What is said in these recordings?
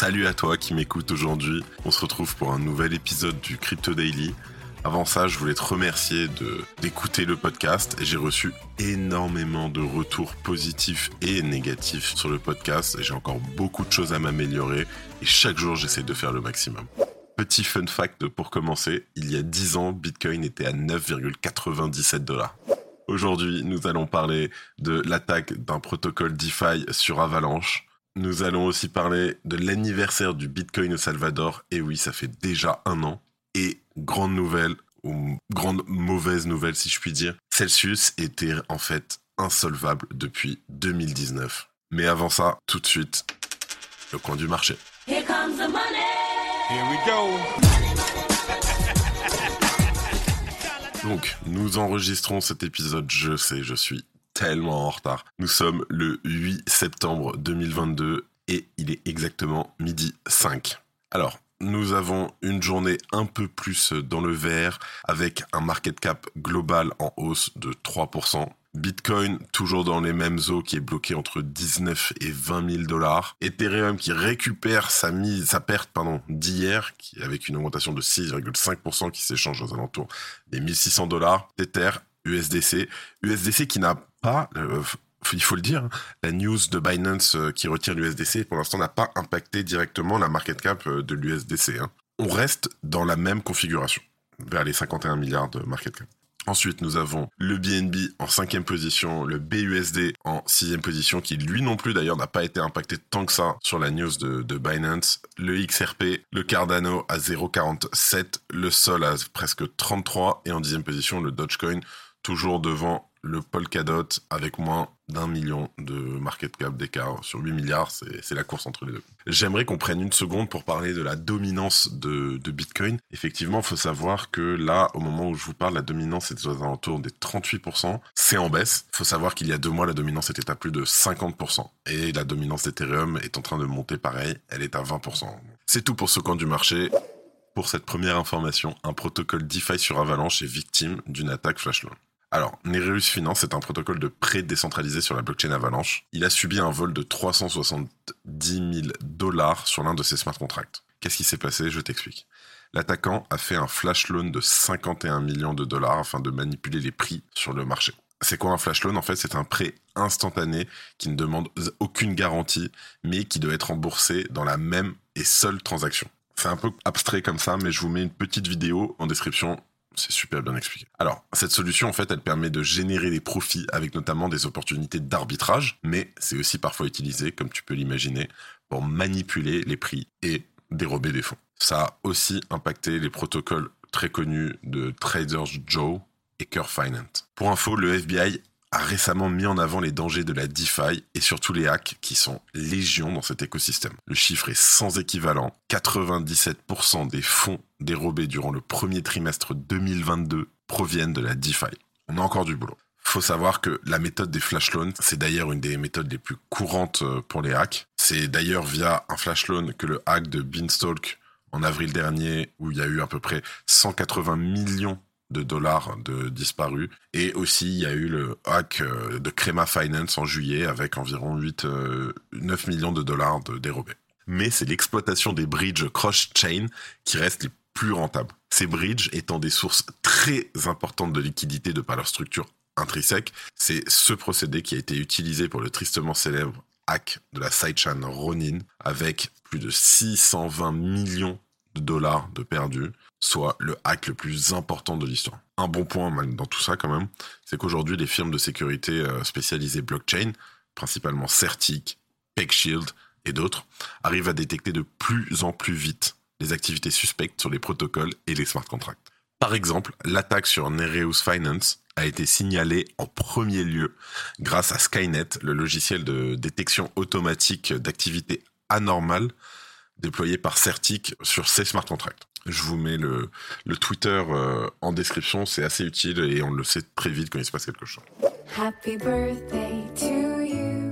Salut à toi qui m'écoute aujourd'hui. On se retrouve pour un nouvel épisode du Crypto Daily. Avant ça, je voulais te remercier d'écouter le podcast. J'ai reçu énormément de retours positifs et négatifs sur le podcast. J'ai encore beaucoup de choses à m'améliorer et chaque jour, j'essaie de faire le maximum. Petit fun fact pour commencer, il y a 10 ans, Bitcoin était à 9,97 dollars. Aujourd'hui, nous allons parler de l'attaque d'un protocole DeFi sur Avalanche, nous allons aussi parler de l'anniversaire du Bitcoin au Salvador. Et oui, ça fait déjà un an. Et grande nouvelle, ou grande mauvaise nouvelle si je puis dire, Celsius était en fait insolvable depuis 2019. Mais avant ça, tout de suite, le coin du marché. Here comes the money. Here we go. Donc, nous enregistrons cet épisode, je sais, je suis tellement en retard. Nous sommes le 8 septembre 2022 et il est exactement midi 5. Alors, nous avons une journée un peu plus dans le vert avec un market cap global en hausse de 3%. Bitcoin toujours dans les mêmes eaux qui est bloqué entre 19 et 20 000 dollars. Ethereum qui récupère sa mise, sa perte pardon d'hier, qui avec une augmentation de 6,5% qui s'échange aux alentours des 1600 dollars. Tether, USDC, USDC qui n'a pas, euh, il faut le dire, hein, la news de Binance euh, qui retire l'USDC pour l'instant n'a pas impacté directement la market cap euh, de l'USDC. Hein. On reste dans la même configuration, vers les 51 milliards de market cap. Ensuite, nous avons le BNB en cinquième position, le BUSD en sixième position, qui lui non plus d'ailleurs n'a pas été impacté tant que ça sur la news de, Binance. Le XRP, le Cardano à 0,47, le Sol à presque 33, et en dixième position, le Dogecoin, toujours devant le Polkadot avec moins d'un million de market cap d'écart sur 8 milliards, c'est la course entre les deux. J'aimerais qu'on prenne une seconde pour parler de la dominance de, Bitcoin. Effectivement, il faut savoir que là, au moment où je vous parle, la dominance est aux alentours des 38%. C'est en baisse. Il faut savoir qu'il y a deux mois, la dominance était à plus de 50%. Et la dominance d'Ethereum est en train de monter pareil, elle est à 20%. C'est tout pour ce coin du marché. Pour cette première information, un protocole DeFi sur Avalanche est victime d'une attaque flash loan. Alors, Nereus Finance est un protocole de prêt décentralisé sur la blockchain Avalanche. Il a subi un vol de 370 000 dollars sur l'un de ses smart contracts. Qu'est-ce qui s'est passé? Je t'explique. L'attaquant a fait un flash loan de 51 millions de dollars afin de manipuler les prix sur le marché. C'est quoi un flash loan? En fait, c'est un prêt instantané qui ne demande aucune garantie, mais qui doit être remboursé dans la même et seule transaction. C'est un peu abstrait comme ça, mais je vous mets une petite vidéo en description c'est super bien expliqué. Alors, cette solution, en fait, elle permet de générer des profits avec notamment des opportunités d'arbitrage, mais c'est aussi parfois utilisé, comme tu peux l'imaginer, pour manipuler les prix et dérober des fonds. Ça a aussi impacté les protocoles très connus de Traders Joe et Curve Finance. Pour info, le FBI a récemment mis en avant les dangers de la DeFi et surtout les hacks qui sont légion dans cet écosystème. Le chiffre est sans équivalent. 97% des fonds dérobés durant le premier trimestre 2022 proviennent de la DeFi. On a encore du boulot. Faut savoir que la méthode des flash loans, c'est d'ailleurs une des méthodes les plus courantes euh, pour les hacks. C'est d'ailleurs via un flash loan que le hack de Beanstalk en avril dernier, où il y a eu à peu près 180 millions de dollars de disparus. Et aussi, il y a eu le hack euh, de Crema Finance en juillet avec environ 8, 9 euh, millions de dollars de dérobés. Mais c'est l'exploitation des bridges cross-chain qui reste les plus rentables. Ces bridges étant des sources très importantes de liquidité de par leur structure intrinsèque, c'est ce procédé qui a été utilisé pour le tristement célèbre hack de la sidechain Ronin avec plus de 620 millions de dollars de perdus, soit le hack le plus important de l'histoire. Un bon point dans tout ça quand même, c'est qu'aujourd'hui les firmes de sécurité euh, spécialisées blockchain, principalement Certic, PegShield et d'autres, arrivent à détecter de plus en plus vite les activités suspectes sur les protocoles et les smart contracts. Par exemple, l'attaque sur Nereus Finance a été signalée en premier lieu grâce à Skynet, le logiciel de détection automatique d'activités anormales déployé par Certic sur ces smart contracts. Je vous mets le, le Twitter euh, en description, c'est assez utile et on le sait très vite quand il se passe quelque chose. Happy birthday to you.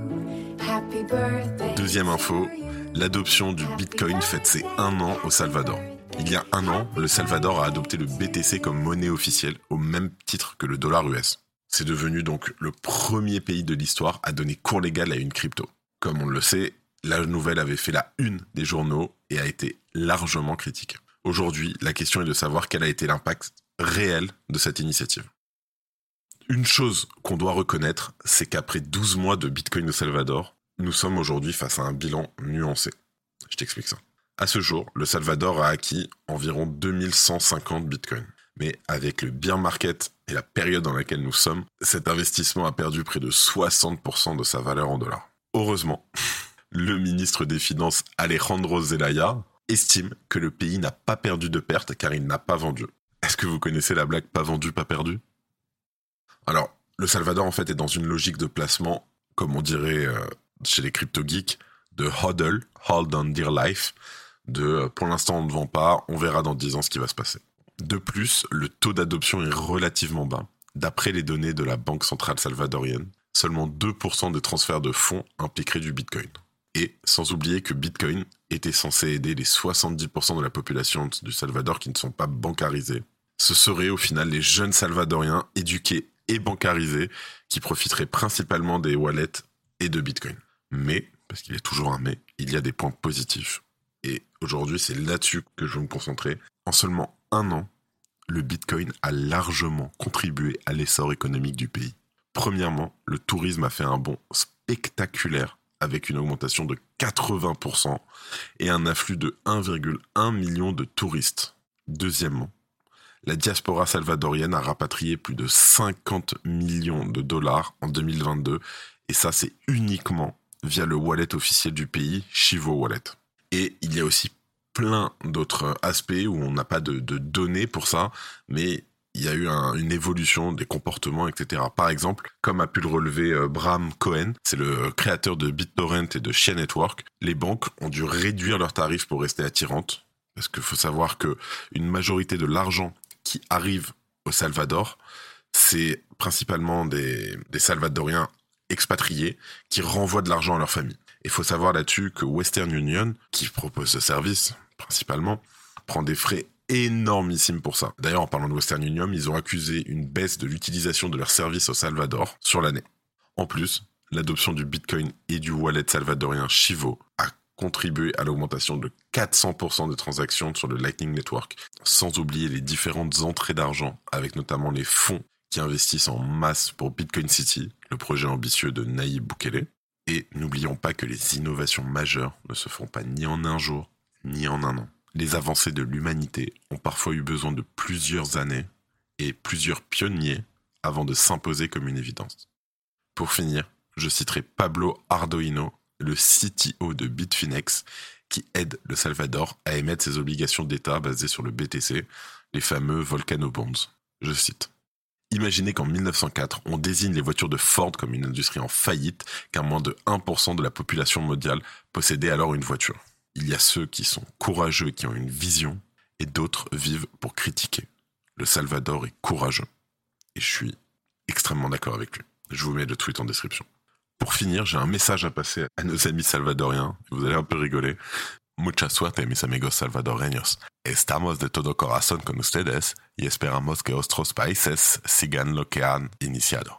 Happy birthday Deuxième info, l'adoption du Bitcoin fête ses un an au Salvador. Il y a un an, le Salvador a adopté le BTC comme monnaie officielle au même titre que le dollar US. C'est devenu donc le premier pays de l'histoire à donner cours légal à une crypto. Comme on le sait, la nouvelle avait fait la une des journaux et a été largement critiquée. Aujourd'hui, la question est de savoir quel a été l'impact réel de cette initiative. Une chose qu'on doit reconnaître, c'est qu'après 12 mois de Bitcoin au Salvador, nous sommes aujourd'hui face à un bilan nuancé. Je t'explique ça. À ce jour, le Salvador a acquis environ 2150 bitcoins. Mais avec le bear market et la période dans laquelle nous sommes, cet investissement a perdu près de 60% de sa valeur en dollars. Heureusement, le ministre des Finances Alejandro Zelaya estime que le pays n'a pas perdu de perte car il n'a pas vendu. Est-ce que vous connaissez la blague pas vendu, pas perdu? Alors, le Salvador en fait est dans une logique de placement, comme on dirait euh, chez les crypto geeks, de hodl, hold on dear life, de euh, pour l'instant on ne vend pas, on verra dans 10 ans ce qui va se passer. De plus, le taux d'adoption est relativement bas. D'après les données de la Banque centrale salvadorienne, seulement 2% des transferts de fonds impliqueraient du Bitcoin. Et sans oublier que Bitcoin était censé aider les 70% de la population du Salvador qui ne sont pas bancarisés. Ce seraient au final les jeunes Salvadoriens éduqués et bancarisés qui profiteraient principalement des wallets et de Bitcoin. Mais, parce qu'il y a toujours un mais, il y a des points positifs. Et aujourd'hui, c'est là-dessus que je veux me concentrer. En seulement un an, le Bitcoin a largement contribué à l'essor économique du pays. Premièrement, le tourisme a fait un bond spectaculaire avec une augmentation de 80% et un afflux de 1,1 million de touristes. Deuxièmement, la diaspora salvadorienne a rapatrié plus de 50 millions de dollars en 2022 et ça c'est uniquement via le wallet officiel du pays, Chivo Wallet. Et il y a aussi plein d'autres aspects où on n'a pas de, de, données pour ça, mais il y a eu une évolution des comportements, etc. Par exemple, comme a pu le relever euh, Bram Cohen, c'est le créateur de BitTorrent et de Share Network, les banques ont dû réduire leurs tarifs pour rester attirantes. Parce qu'il faut savoir que une majorité de l'argent qui arrive au Salvador, c'est principalement des, des Salvadoriens expatriés qui renvoient de l'argent à leur famille. Il faut savoir là-dessus que Western Union, qui propose ce service principalement, prend des frais énormissime pour ça. D'ailleurs, en parlant de Western Union, ils ont accusé une baisse de l'utilisation de leurs services au Salvador sur l'année. En plus, l'adoption du Bitcoin et du wallet salvadorien Chivo a contribué à l'augmentation de 400% des transactions sur le Lightning Network, sans oublier les différentes entrées d'argent, avec notamment les fonds qui investissent en masse pour Bitcoin City, le projet ambitieux de Nayib Bukele. Et n'oublions pas que les innovations majeures ne se font pas ni en un jour, ni en un an. Les avancées de l'humanité ont parfois eu besoin de plusieurs années et plusieurs pionniers avant de s'imposer comme une évidence. Pour finir, je citerai Pablo Ardoino, le CTO de Bitfinex, qui aide le Salvador à émettre ses obligations d'État basées sur le BTC, les fameux Volcano Bonds. Je cite. Imaginez qu'en 1904, on désigne les voitures de Ford comme une industrie en faillite, car moins de 1% de la population mondiale possédait alors une voiture. Il y a ceux qui sont courageux, qui ont une vision, et d'autres vivent pour critiquer. Le Salvador est courageux. Et je suis extrêmement d'accord avec lui. Je vous mets le tweet en description. Pour finir, j'ai un message à passer à nos amis salvadoriens. Vous allez un peu rigoler. Mucha suerte, mis amigos salvadoreños. Estamos de todo corazón con ustedes y esperamos que otros países sigan lo que han iniciado.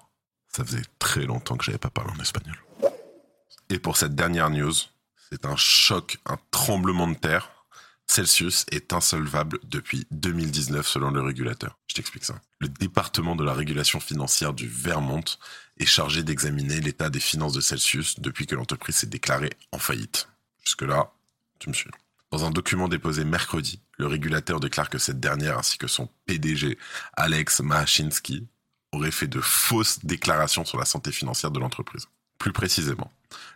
Ça faisait très longtemps que j'avais pas parlé en espagnol. Et pour cette dernière news, c'est un choc, un tremblement de terre. Celsius est insolvable depuis 2019 selon le régulateur. Je t'explique ça. Le département de la régulation financière du Vermont est chargé d'examiner l'état des finances de Celsius depuis que l'entreprise s'est déclarée en faillite. Jusque-là, tu me suis. Dans un document déposé mercredi, le régulateur déclare que cette dernière ainsi que son PDG, Alex Machinski, auraient fait de fausses déclarations sur la santé financière de l'entreprise. Plus précisément,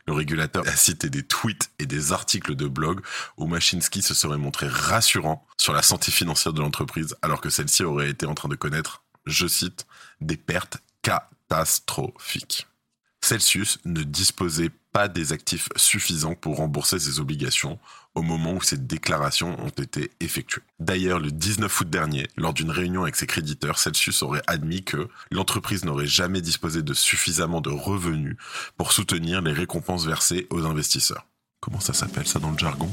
le régulateur a cité des tweets et des articles de blog où Machinski se serait montré rassurant sur la santé financière de l'entreprise alors que celle-ci aurait été en train de connaître, je cite, des pertes catastrophiques. Celsius ne disposait pas des actifs suffisants pour rembourser ses obligations au moment où ces déclarations ont été effectuées. D'ailleurs, le 19 août dernier, lors d'une réunion avec ses créditeurs, Celsius aurait admis que l'entreprise n'aurait jamais disposé de suffisamment de revenus pour soutenir les récompenses versées aux investisseurs. Comment ça s'appelle ça dans le jargon?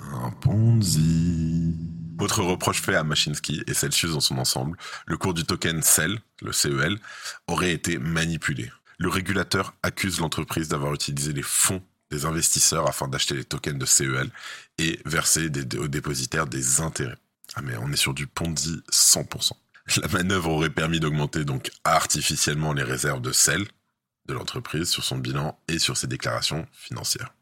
Un Ponzi. Autre reproche fait à Machinsky et Celsius dans son ensemble, le cours du token CEL, le CEL, aurait été manipulé. Le régulateur accuse l'entreprise d'avoir utilisé les fonds des investisseurs afin d'acheter les tokens de CEL et verser aux dépositaires des intérêts. Ah mais on est sur du Ponzi 100%. La manœuvre aurait permis d'augmenter donc artificiellement les réserves de CEL de l'entreprise sur son bilan et sur ses déclarations financières.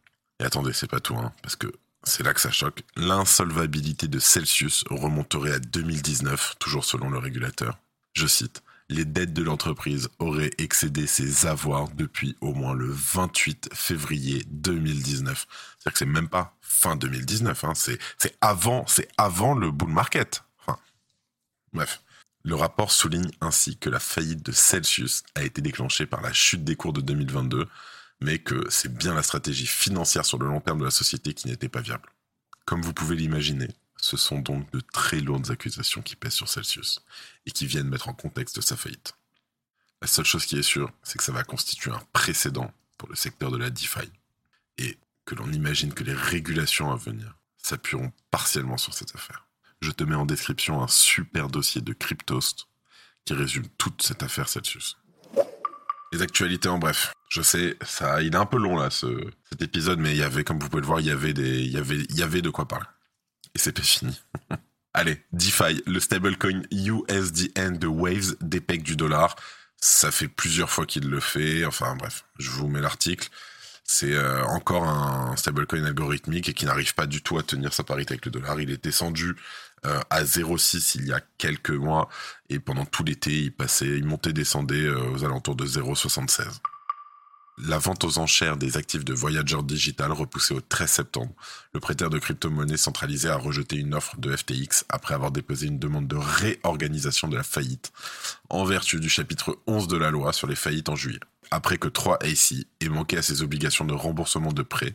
Et attendez, c'est pas tout, hein, parce que c'est là que ça choque. L'insolvabilité de Celsius remonterait à 2019, toujours selon le régulateur. Je cite les dettes de l'entreprise auraient excédé ses avoirs depuis au moins le 28 février 2019. C'est-à-dire que c'est même pas fin 2019, hein, c'est avant, avant le bull market. Bref. Le rapport souligne ainsi que la faillite de Celsius a été déclenchée par la chute des cours de 2022, mais que c'est bien la stratégie financière sur le long terme de la société qui n'était pas viable. Comme vous pouvez l'imaginer, ce sont donc de très lourdes accusations qui pèsent sur Celsius et qui viennent mettre en contexte sa faillite. La seule chose qui est sûre, c'est que ça va constituer un précédent pour le secteur de la DeFi et que l'on imagine que les régulations à venir s'appuieront partiellement sur cette affaire. Je te mets en description un super dossier de Cryptost qui résume toute cette affaire Celsius. Les actualités en bref. Je sais, ça, il est un peu long là, ce, cet épisode, mais il y avait, comme vous pouvez le voir, il y avait de quoi parler et c'est pas fini. Allez, DeFi, le stablecoin USDN de Waves dépec du dollar. Ça fait plusieurs fois qu'il le fait. Enfin bref, je vous mets l'article. C'est euh, encore un stablecoin algorithmique et qui n'arrive pas du tout à tenir sa parité avec le dollar. Il est descendu euh, à 0,6 il y a quelques mois et pendant tout l'été, il passait, il montait, descendait euh, aux alentours de 0,76. La vente aux enchères des actifs de Voyager Digital repoussée au 13 septembre. Le prêteur de crypto-monnaie centralisé a rejeté une offre de FTX après avoir déposé une demande de réorganisation de la faillite en vertu du chapitre 11 de la loi sur les faillites en juillet. Après que 3AC ait manqué à ses obligations de remboursement de prêts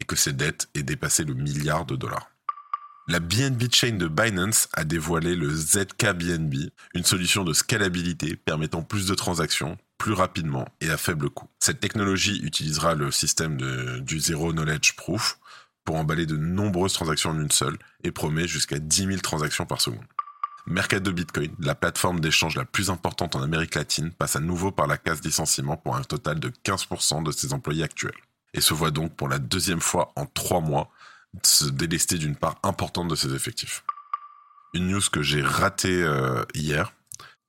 et que ses dettes aient dépassé le milliard de dollars. La BNB Chain de Binance a dévoilé le ZKBNB, une solution de scalabilité permettant plus de transactions, plus rapidement et à faible coût. Cette technologie utilisera le système du Zero Knowledge Proof pour emballer de nombreuses transactions en une seule et promet jusqu'à 10 000 transactions par seconde. Mercado Bitcoin, la plateforme d'échange la plus importante en Amérique latine, passe à nouveau par la case licenciement pour un total de 15% de ses employés actuels. Et se voit donc pour la deuxième fois en trois mois se délester d'une part importante de ses effectifs. Une news que j'ai ratée euh, hier,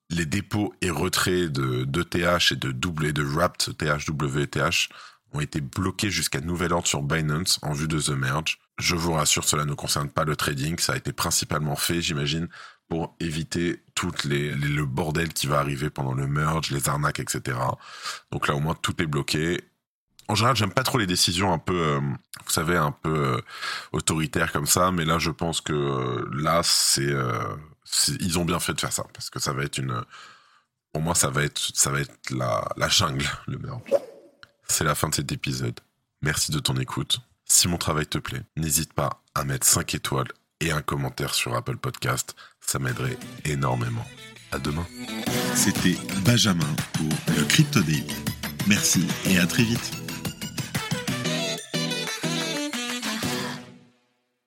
les dépôts et retraits de d'ETH et de double et de Wrapped THWTH ont été bloqués jusqu'à nouvel ordre sur Binance en vue de The Merge. Je vous rassure, cela ne concerne pas le trading, ça a été principalement fait, j'imagine, pour éviter toutes les, le bordel qui va arriver pendant le merge, les arnaques, etc. Donc là, au moins, tout est bloqué. En général, j'aime pas trop les décisions un peu, euh, vous savez, un peu euh, autoritaires comme ça, mais là, je pense que euh, là, c'est ils ont bien fait de faire ça parce que ça va être une pour moi ça va être ça va la, la jungle le meurtre. C'est la fin de cet épisode. Merci de ton écoute. Si mon travail te plaît, n'hésite pas à mettre 5 étoiles et un commentaire sur Apple Podcast, ça m'aiderait énormément. À demain. C'était Benjamin pour le Crypto. Merci et à très vite.